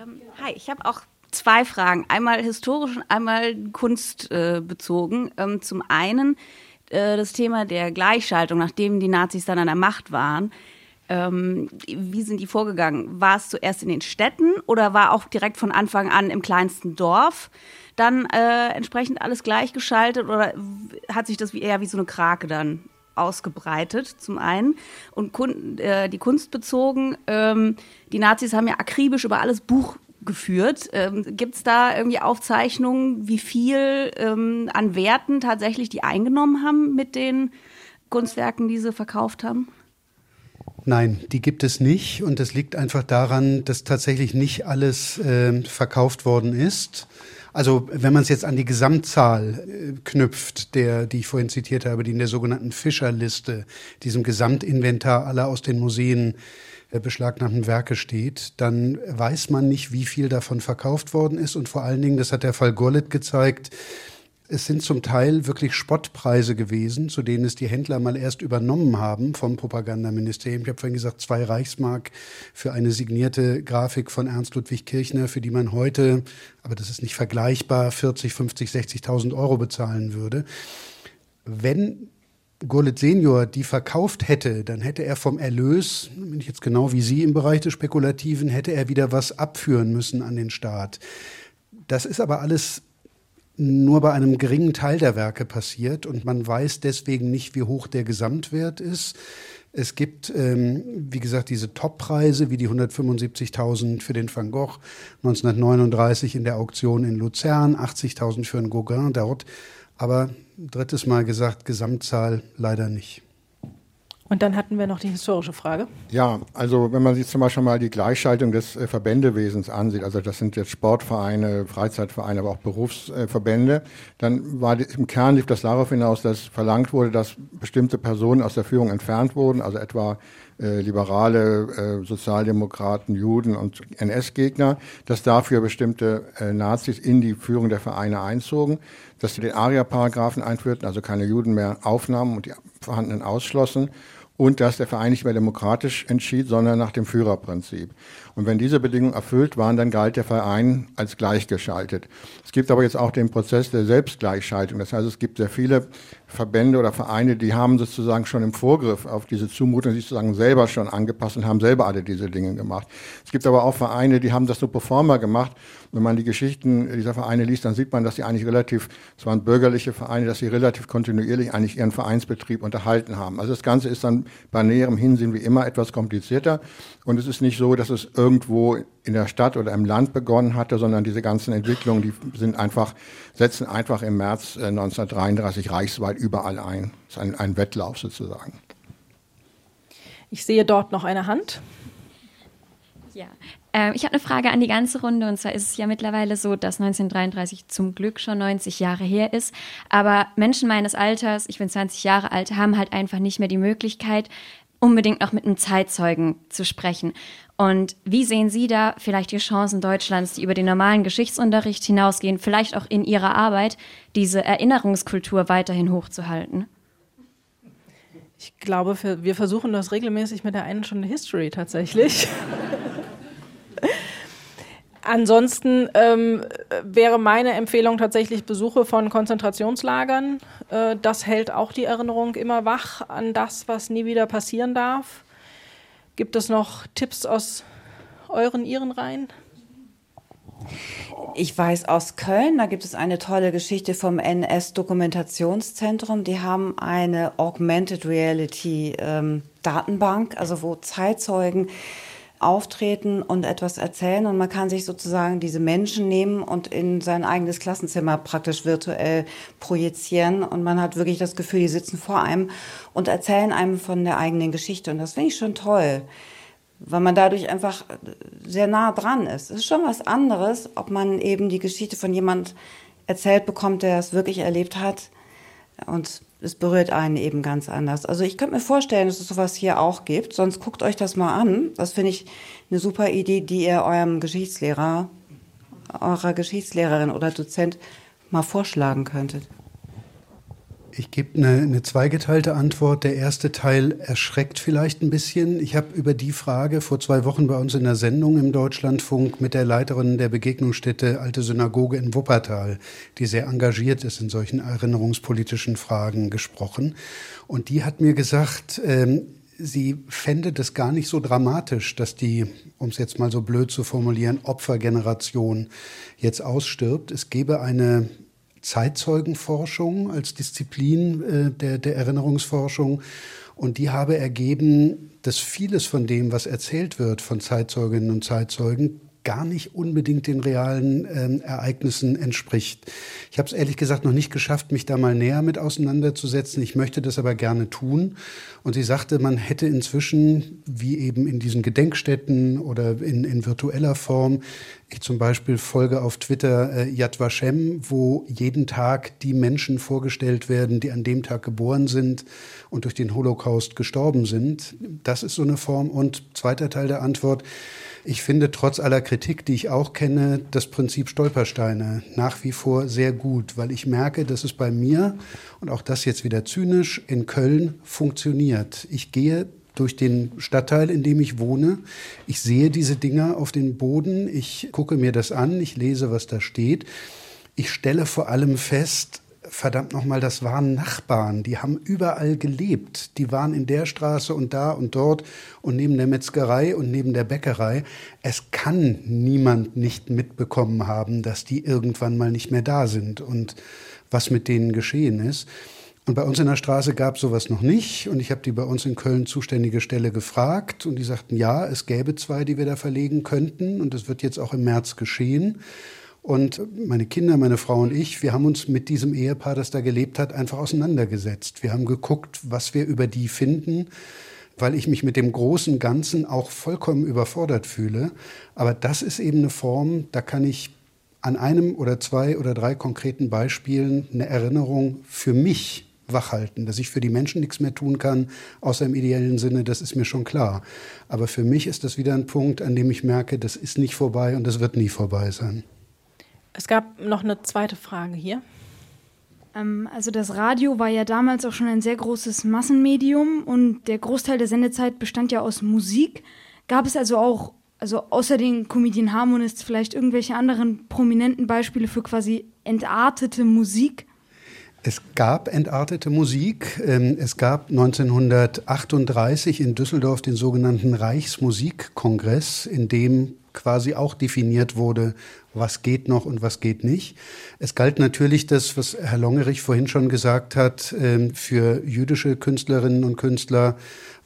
Ähm, hi, ich habe auch zwei Fragen, einmal historisch und einmal kunstbezogen. Äh, ähm, zum einen, äh, das Thema der Gleichschaltung, nachdem die Nazis dann an der Macht waren. Ähm, wie sind die vorgegangen? War es zuerst in den Städten oder war auch direkt von Anfang an im kleinsten Dorf dann äh, entsprechend alles gleichgeschaltet oder hat sich das wie, eher wie so eine Krake dann ausgebreitet, zum einen. Und kun äh, die Kunst bezogen, ähm, die Nazis haben ja akribisch über alles Buch geführt. Ähm, Gibt es da irgendwie Aufzeichnungen, wie viel ähm, an Werten tatsächlich die eingenommen haben mit den Kunstwerken, die sie verkauft haben? Nein, die gibt es nicht. Und das liegt einfach daran, dass tatsächlich nicht alles äh, verkauft worden ist. Also wenn man es jetzt an die Gesamtzahl äh, knüpft, der, die ich vorhin zitiert habe, die in der sogenannten Fischerliste, diesem Gesamtinventar aller aus den Museen beschlagnahmten Werke steht, dann weiß man nicht, wie viel davon verkauft worden ist. Und vor allen Dingen, das hat der Fall Gurlitt gezeigt, es sind zum Teil wirklich Spottpreise gewesen, zu denen es die Händler mal erst übernommen haben vom Propagandaministerium. Ich habe vorhin gesagt, zwei Reichsmark für eine signierte Grafik von Ernst Ludwig Kirchner, für die man heute, aber das ist nicht vergleichbar, 40, 50, 60.000 Euro bezahlen würde. Wenn Gurlitt Senior die verkauft hätte, dann hätte er vom Erlös, bin ich jetzt genau wie Sie im Bereich des Spekulativen, hätte er wieder was abführen müssen an den Staat. Das ist aber alles nur bei einem geringen Teil der Werke passiert und man weiß deswegen nicht, wie hoch der Gesamtwert ist. Es gibt, ähm, wie gesagt, diese Toppreise wie die 175.000 für den Van Gogh 1939 in der Auktion in Luzern, 80.000 für einen Gauguin dort. Aber drittes Mal gesagt, Gesamtzahl leider nicht. Und dann hatten wir noch die historische Frage. Ja, also wenn man sich zum Beispiel mal die Gleichschaltung des äh, Verbändewesens ansieht, also das sind jetzt Sportvereine, Freizeitvereine, aber auch Berufsverbände, dann war die, im Kern lief das darauf hinaus, dass verlangt wurde, dass bestimmte Personen aus der Führung entfernt wurden, also etwa äh, Liberale, äh, Sozialdemokraten, Juden und NS-Gegner, dass dafür bestimmte äh, Nazis in die Führung der Vereine einzogen, dass sie den ARIA-Paragraphen einführten, also keine Juden mehr aufnahmen und die vorhandenen ausschlossen und dass der Verein nicht mehr demokratisch entschied, sondern nach dem Führerprinzip. Und wenn diese Bedingungen erfüllt waren, dann galt der Verein als gleichgeschaltet. Es gibt aber jetzt auch den Prozess der Selbstgleichschaltung. Das heißt, es gibt sehr viele Verbände oder Vereine, die haben sozusagen schon im Vorgriff auf diese Zumutung sich sozusagen selber schon angepasst und haben selber alle diese Dinge gemacht. Es gibt aber auch Vereine, die haben das so pro forma gemacht. Wenn man die Geschichten dieser Vereine liest, dann sieht man, dass sie eigentlich relativ, es waren bürgerliche Vereine, dass sie relativ kontinuierlich eigentlich ihren Vereinsbetrieb unterhalten haben. Also das Ganze ist dann bei näherem Hinsehen wie immer etwas komplizierter. Und es ist nicht so, dass es irgendwo in der Stadt oder im Land begonnen hatte, sondern diese ganzen Entwicklungen, die sind einfach, setzen einfach im März 1933 äh, reichsweit überall ein. Das ist ein, ein Wettlauf sozusagen. Ich sehe dort noch eine Hand. Ja, äh, ich habe eine Frage an die ganze Runde. Und zwar ist es ja mittlerweile so, dass 1933 zum Glück schon 90 Jahre her ist. Aber Menschen meines Alters, ich bin 20 Jahre alt, haben halt einfach nicht mehr die Möglichkeit, unbedingt noch mit einem Zeitzeugen zu sprechen. Und wie sehen Sie da vielleicht die Chancen Deutschlands, die über den normalen Geschichtsunterricht hinausgehen, vielleicht auch in Ihrer Arbeit, diese Erinnerungskultur weiterhin hochzuhalten? Ich glaube, wir versuchen das regelmäßig mit der einen Stunde History tatsächlich. Ansonsten ähm, wäre meine Empfehlung tatsächlich Besuche von Konzentrationslagern. Äh, das hält auch die Erinnerung immer wach an das, was nie wieder passieren darf. Gibt es noch Tipps aus euren, ihren Reihen? Ich weiß aus Köln, da gibt es eine tolle Geschichte vom NS-Dokumentationszentrum. Die haben eine Augmented Reality ähm, Datenbank, also wo Zeitzeugen auftreten und etwas erzählen. Und man kann sich sozusagen diese Menschen nehmen und in sein eigenes Klassenzimmer praktisch virtuell projizieren. Und man hat wirklich das Gefühl, die sitzen vor einem und erzählen einem von der eigenen Geschichte. Und das finde ich schon toll, weil man dadurch einfach sehr nah dran ist. Es ist schon was anderes, ob man eben die Geschichte von jemand erzählt bekommt, der es wirklich erlebt hat und es berührt einen eben ganz anders. Also ich könnte mir vorstellen, dass es sowas hier auch gibt. Sonst guckt euch das mal an. Das finde ich eine super Idee, die ihr eurem Geschichtslehrer, eurer Geschichtslehrerin oder Dozent mal vorschlagen könntet. Ich gebe eine, eine zweigeteilte Antwort. Der erste Teil erschreckt vielleicht ein bisschen. Ich habe über die Frage vor zwei Wochen bei uns in der Sendung im Deutschlandfunk mit der Leiterin der Begegnungsstätte Alte Synagoge in Wuppertal, die sehr engagiert ist in solchen erinnerungspolitischen Fragen, gesprochen. Und die hat mir gesagt, ähm, sie fände das gar nicht so dramatisch, dass die, um es jetzt mal so blöd zu formulieren, Opfergeneration jetzt ausstirbt. Es gäbe eine Zeitzeugenforschung als Disziplin äh, der, der Erinnerungsforschung. Und die habe ergeben, dass vieles von dem, was erzählt wird von Zeitzeuginnen und Zeitzeugen, gar nicht unbedingt den realen ähm, Ereignissen entspricht. Ich habe es ehrlich gesagt noch nicht geschafft, mich da mal näher mit auseinanderzusetzen. Ich möchte das aber gerne tun. Und sie sagte, man hätte inzwischen, wie eben in diesen Gedenkstätten oder in, in virtueller Form, ich zum Beispiel folge auf Twitter äh, Yad Vashem, wo jeden Tag die Menschen vorgestellt werden, die an dem Tag geboren sind und durch den Holocaust gestorben sind. Das ist so eine Form. Und zweiter Teil der Antwort, ich finde trotz aller Kritik, die ich auch kenne, das Prinzip Stolpersteine nach wie vor sehr gut, weil ich merke, dass es bei mir, und auch das jetzt wieder zynisch, in Köln funktioniert. Ich gehe durch den Stadtteil, in dem ich wohne. Ich sehe diese Dinger auf dem Boden, ich gucke mir das an, ich lese, was da steht. Ich stelle vor allem fest, verdammt nochmal, das waren Nachbarn, die haben überall gelebt. Die waren in der Straße und da und dort und neben der Metzgerei und neben der Bäckerei. Es kann niemand nicht mitbekommen haben, dass die irgendwann mal nicht mehr da sind und was mit denen geschehen ist. Und bei uns in der Straße gab sowas noch nicht. Und ich habe die bei uns in Köln zuständige Stelle gefragt. Und die sagten, ja, es gäbe zwei, die wir da verlegen könnten. Und das wird jetzt auch im März geschehen. Und meine Kinder, meine Frau und ich, wir haben uns mit diesem Ehepaar, das da gelebt hat, einfach auseinandergesetzt. Wir haben geguckt, was wir über die finden, weil ich mich mit dem großen Ganzen auch vollkommen überfordert fühle. Aber das ist eben eine Form, da kann ich an einem oder zwei oder drei konkreten Beispielen eine Erinnerung für mich wachhalten. Dass ich für die Menschen nichts mehr tun kann, außer im ideellen Sinne, das ist mir schon klar. Aber für mich ist das wieder ein Punkt, an dem ich merke, das ist nicht vorbei und das wird nie vorbei sein. Es gab noch eine zweite Frage hier. Ähm, also das Radio war ja damals auch schon ein sehr großes Massenmedium und der Großteil der Sendezeit bestand ja aus Musik. Gab es also auch, also außer den Comedian Harmonists, vielleicht irgendwelche anderen prominenten Beispiele für quasi entartete Musik? Es gab entartete Musik. Ähm, es gab 1938 in Düsseldorf den sogenannten Reichsmusikkongress, in dem quasi auch definiert wurde, was geht noch und was geht nicht. Es galt natürlich das, was Herr Longerich vorhin schon gesagt hat, ähm, für jüdische Künstlerinnen und Künstler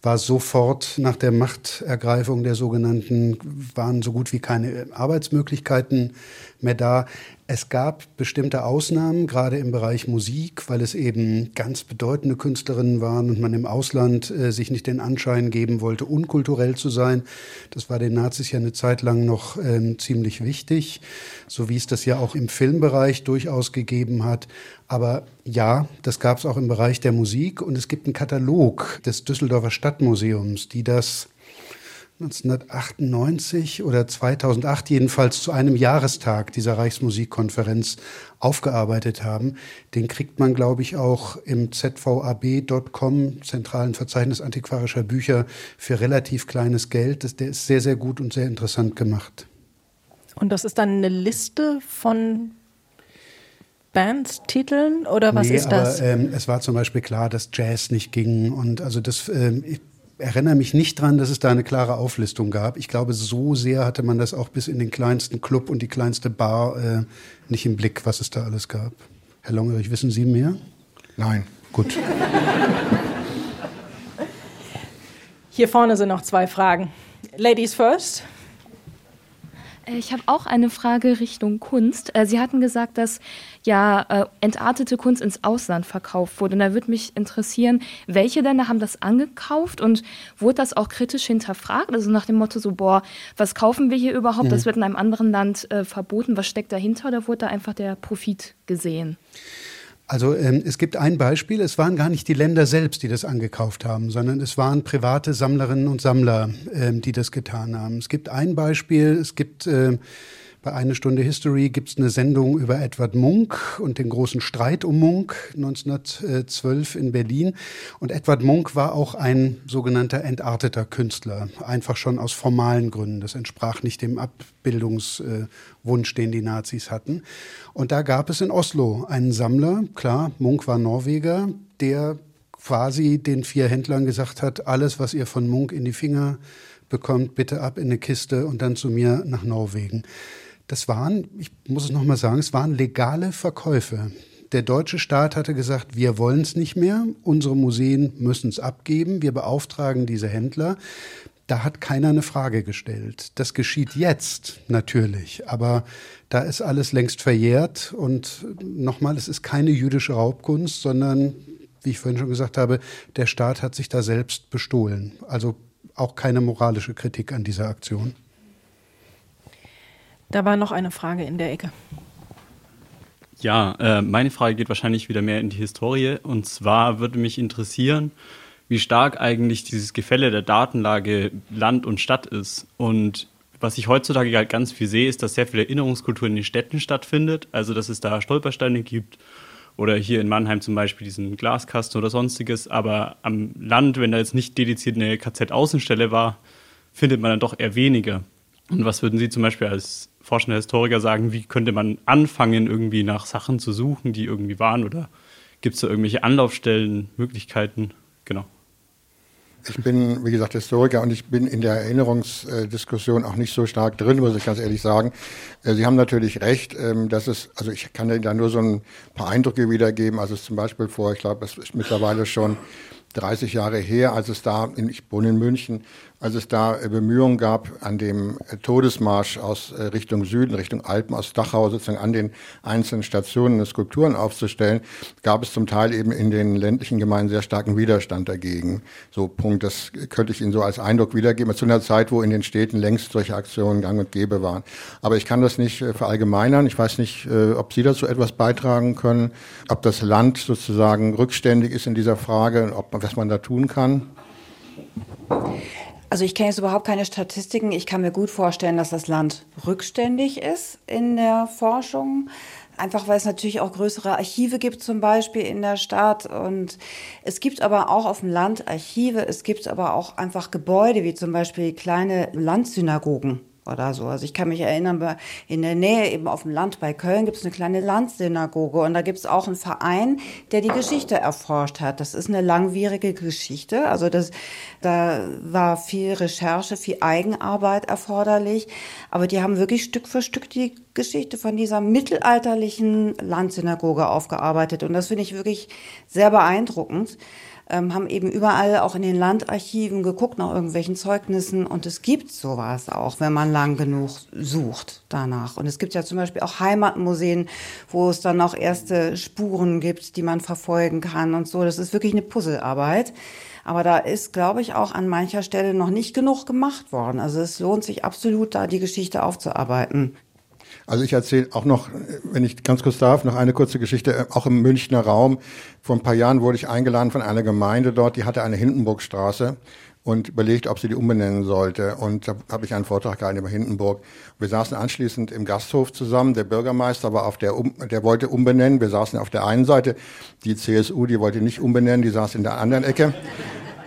war sofort nach der Machtergreifung der sogenannten, waren so gut wie keine Arbeitsmöglichkeiten mehr da. Es gab bestimmte Ausnahmen, gerade im Bereich Musik, weil es eben ganz bedeutende Künstlerinnen waren und man im Ausland äh, sich nicht den Anschein geben wollte, unkulturell zu sein. Das war den Nazis ja eine Zeit lang noch ähm, ziemlich wichtig, so wie es das ja auch im Filmbereich durchaus gegeben hat. Aber ja, das gab es auch im Bereich der Musik und es gibt einen Katalog des Düsseldorfer Stadtmuseums, die das 1998 oder 2008 jedenfalls zu einem Jahrestag dieser Reichsmusikkonferenz aufgearbeitet haben. Den kriegt man, glaube ich, auch im zvab.com, zentralen Verzeichnis antiquarischer Bücher, für relativ kleines Geld. Der ist sehr, sehr gut und sehr interessant gemacht. Und das ist dann eine Liste von Bands, Titeln oder was nee, ist das? Aber, ähm, es war zum Beispiel klar, dass Jazz nicht ging und also das, ähm, erinnere mich nicht dran, dass es da eine klare Auflistung gab. Ich glaube, so sehr hatte man das auch bis in den kleinsten Club und die kleinste Bar äh, nicht im Blick, was es da alles gab. Herr Longerich, wissen Sie mehr? Nein. Gut. Hier vorne sind noch zwei Fragen. Ladies first. Äh, ich habe auch eine Frage Richtung Kunst. Äh, Sie hatten gesagt, dass ja äh, entartete Kunst ins Ausland verkauft wurde. Und da würde mich interessieren, welche Länder haben das angekauft und wurde das auch kritisch hinterfragt? Also nach dem Motto so, boah, was kaufen wir hier überhaupt? Mhm. Das wird in einem anderen Land äh, verboten. Was steckt dahinter? Oder wurde da einfach der Profit gesehen? Also ähm, es gibt ein Beispiel, es waren gar nicht die Länder selbst, die das angekauft haben, sondern es waren private Sammlerinnen und Sammler, ähm, die das getan haben. Es gibt ein Beispiel, es gibt äh, Bei Eine Stunde History gibt es eine Sendung über Edward Munk und den großen Streit um Munk 1912 in Berlin. Und Edward Munk war auch ein sogenannter entarteter Künstler, einfach schon aus formalen Gründen. Das entsprach nicht dem Abbildungswunsch, den die Nazis hatten. Und da gab es in Oslo einen Sammler, klar, Munk war Norweger, der quasi den vier Händlern gesagt hat, alles, was ihr von Munk in die Finger bekommt, bitte ab in eine Kiste und dann zu mir nach Norwegen. Das waren, ich muss es nochmal sagen, es waren legale Verkäufe. Der deutsche Staat hatte gesagt, wir wollen es nicht mehr, unsere Museen müssen es abgeben, wir beauftragen diese Händler. Da hat keiner eine Frage gestellt. Das geschieht jetzt natürlich, aber da ist alles längst verjährt und nochmal, es ist keine jüdische Raubkunst, sondern wie ich vorhin schon gesagt habe, der Staat hat sich da selbst bestohlen. Also auch keine moralische Kritik an dieser Aktion. Da war noch eine Frage in der Ecke. Ja, äh, meine Frage geht wahrscheinlich wieder mehr in die Historie. Und zwar würde mich interessieren, wie stark eigentlich dieses Gefälle der Datenlage Land und Stadt ist. Und was ich heutzutage halt ganz viel sehe, ist, dass sehr viel Erinnerungskultur in den Städten stattfindet. Also, dass es da Stolpersteine gibt oder hier in Mannheim zum Beispiel diesen Glaskasten oder sonstiges. Aber am Land, wenn da jetzt nicht dediziert eine KZ-Außenstelle war, findet man dann doch eher weniger. Und was würden Sie zum Beispiel als forschender Historiker sagen, wie könnte man anfangen, irgendwie nach Sachen zu suchen, die irgendwie waren? Oder gibt es da irgendwelche Anlaufstellen, Möglichkeiten? Genau. Ich bin, wie gesagt, Historiker und ich bin in der Erinnerungsdiskussion auch nicht so stark drin, muss ich ganz ehrlich sagen. Äh, Sie haben natürlich recht, ähm, dass es, also ich kann Ihnen da nur so ein paar Eindrücke wiedergeben. Also zum Beispiel vor, ich glaube, es ist mittlerweile schon 30 Jahre her, als es da, ich wohne in München, als es da äh, Bemühungen gab, an dem äh, Todesmarsch aus äh, Richtung Süden, Richtung Alpen, aus Dachau sozusagen an den einzelnen Stationen Skulpturen aufzustellen, gab es zum Teil eben in den ländlichen Gemeinden sehr starken Widerstand dagegen. So Punkt, das könnte ich Ihnen so als Eindruck wiedergeben, zu einer Zeit, wo in den Städten längst solche Aktionen gang und gäbe waren. Aber ich kann das nicht verallgemeinern. Ich weiß nicht, ob Sie dazu etwas beitragen können, ob das Land sozusagen rückständig ist in dieser Frage, ob was man da tun kann. Also ich kenne jetzt überhaupt keine Statistiken. Ich kann mir gut vorstellen, dass das Land rückständig ist in der Forschung. Einfach weil es natürlich auch größere Archive gibt, zum Beispiel in der Stadt. Und es gibt aber auch auf dem Land Archive. Es gibt aber auch einfach Gebäude, wie zum Beispiel kleine Landsynagogen oder so. Also ich kann mich erinnern, in der Nähe eben auf dem Land bei Köln gibt es eine kleine Landsynagoge und da gibt es auch einen Verein, der die Geschichte erforscht hat. Das ist eine langwierige Geschichte. Also das, da war viel Recherche, viel Eigenarbeit erforderlich. Aber die haben wirklich Stück für Stück die Geschichte von dieser mittelalterlichen Landsynagoge aufgearbeitet. Und das finde ich wirklich sehr beeindruckend ähm, haben eben überall auch in den Landarchiven geguckt nach irgendwelchen Zeugnissen und es gibt sowas auch, wenn man lang genug sucht danach. Und es gibt ja zum Beispiel auch Heimatmuseen, wo es dann noch erste Spuren gibt, die man verfolgen kann und so. Das ist wirklich eine Puzzlearbeit. Aber da ist, glaube ich, auch an mancher Stelle noch nicht genug gemacht worden. Also es lohnt sich absolut, da die Geschichte aufzuarbeiten. Also ich erzähle auch noch, wenn ich ganz kurz darf, noch eine kurze Geschichte, auch im Münchner Raum. Vor ein paar Jahren wurde ich eingeladen von einer Gemeinde dort, die hatte eine Hindenburgstraße und überlegt, ob sie die umbenennen sollte. Und da habe ich einen Vortrag gehalten über Hindenburg. Wir saßen anschließend im Gasthof zusammen. Der Bürgermeister war auf der, der wollte umbenennen. Wir saßen auf der einen Seite. Die CSU, die wollte nicht umbenennen, die saß in der anderen Ecke.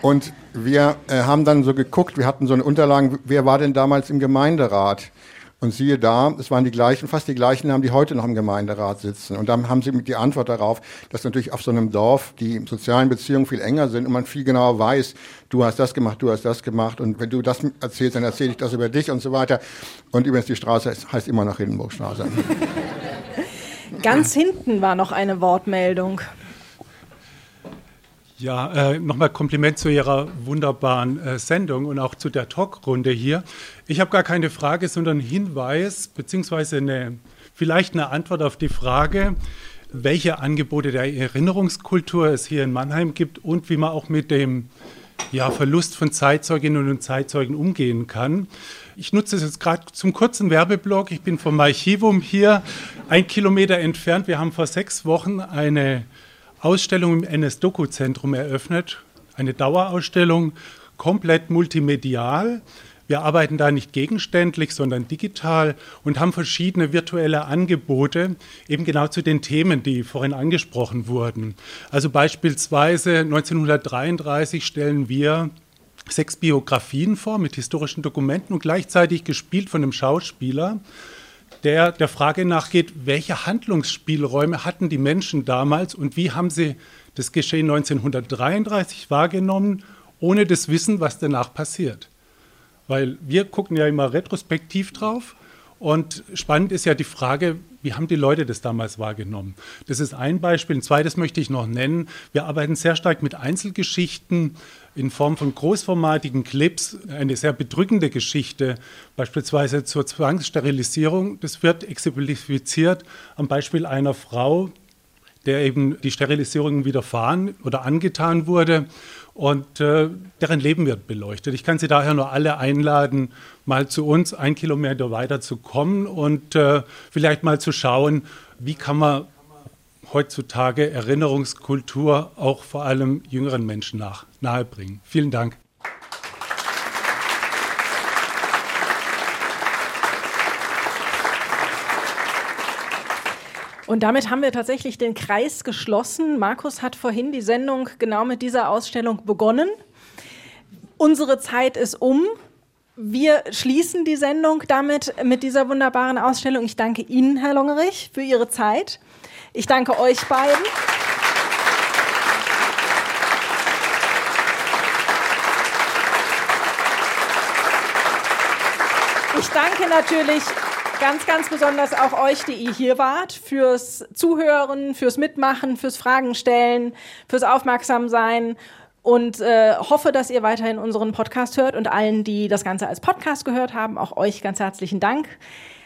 Und wir äh, haben dann so geguckt, wir hatten so eine Unterlagen, wer war denn damals im Gemeinderat? Und siehe da, es waren die gleichen, fast die gleichen Namen, die heute noch im Gemeinderat sitzen. Und dann haben sie die Antwort darauf, dass natürlich auf so einem Dorf die sozialen Beziehungen viel enger sind und man viel genauer weiß, du hast das gemacht, du hast das gemacht und wenn du das erzählst, dann erzähle ich das über dich und so weiter. Und übrigens, die Straße heißt immer noch Hindenburgstraße. Ganz hinten war noch eine Wortmeldung. Ja, äh, nochmal Kompliment zu Ihrer wunderbaren äh, Sendung und auch zu der Talkrunde hier. Ich habe gar keine Frage, sondern Hinweis beziehungsweise eine, vielleicht eine Antwort auf die Frage, welche Angebote der Erinnerungskultur es hier in Mannheim gibt und wie man auch mit dem ja, Verlust von Zeitzeuginnen und Zeitzeugen umgehen kann. Ich nutze es jetzt gerade zum kurzen Werbeblock. Ich bin vom Archivum hier, ein Kilometer entfernt. Wir haben vor sechs Wochen eine Ausstellung im NS-Doku-Zentrum eröffnet. Eine Dauerausstellung, komplett multimedial. Wir arbeiten da nicht gegenständlich, sondern digital und haben verschiedene virtuelle Angebote, eben genau zu den Themen, die vorhin angesprochen wurden. Also beispielsweise 1933 stellen wir sechs Biografien vor mit historischen Dokumenten und gleichzeitig gespielt von einem Schauspieler, der der Frage nachgeht, welche Handlungsspielräume hatten die Menschen damals und wie haben sie das Geschehen 1933 wahrgenommen, ohne das Wissen, was danach passiert. Weil wir gucken ja immer retrospektiv drauf und spannend ist ja die Frage, wie haben die Leute das damals wahrgenommen? Das ist ein Beispiel. Ein zweites möchte ich noch nennen. Wir arbeiten sehr stark mit Einzelgeschichten in Form von großformatigen Clips. Eine sehr bedrückende Geschichte, beispielsweise zur Zwangssterilisierung. Das wird exemplifiziert am Beispiel einer Frau, der eben die Sterilisierung widerfahren oder angetan wurde und äh, deren Leben wird beleuchtet. Ich kann Sie daher nur alle einladen, mal zu uns ein Kilometer weiter zu kommen und äh, vielleicht mal zu schauen, wie kann man heutzutage Erinnerungskultur auch vor allem jüngeren Menschen nach, nahebringen. Vielen Dank. Und damit haben wir tatsächlich den Kreis geschlossen. Markus hat vorhin die Sendung genau mit dieser Ausstellung begonnen. Unsere Zeit ist um. Wir schließen die Sendung damit mit dieser wunderbaren Ausstellung. Ich danke Ihnen, Herr Longerich, für Ihre Zeit. Ich danke euch beiden. Danke natürlich ganz, ganz besonders auch euch, die ihr hier wart, fürs Zuhören, fürs Mitmachen, fürs Fragen stellen, fürs Aufmerksamsein und äh, hoffe, dass ihr weiterhin unseren Podcast hört und allen, die das Ganze als Podcast gehört haben, auch euch ganz herzlichen Dank.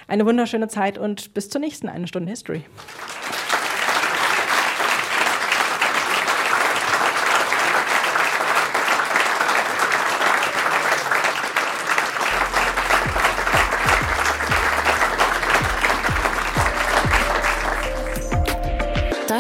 Eine wunderschöne Zeit und bis zur nächsten Eine Stunde History.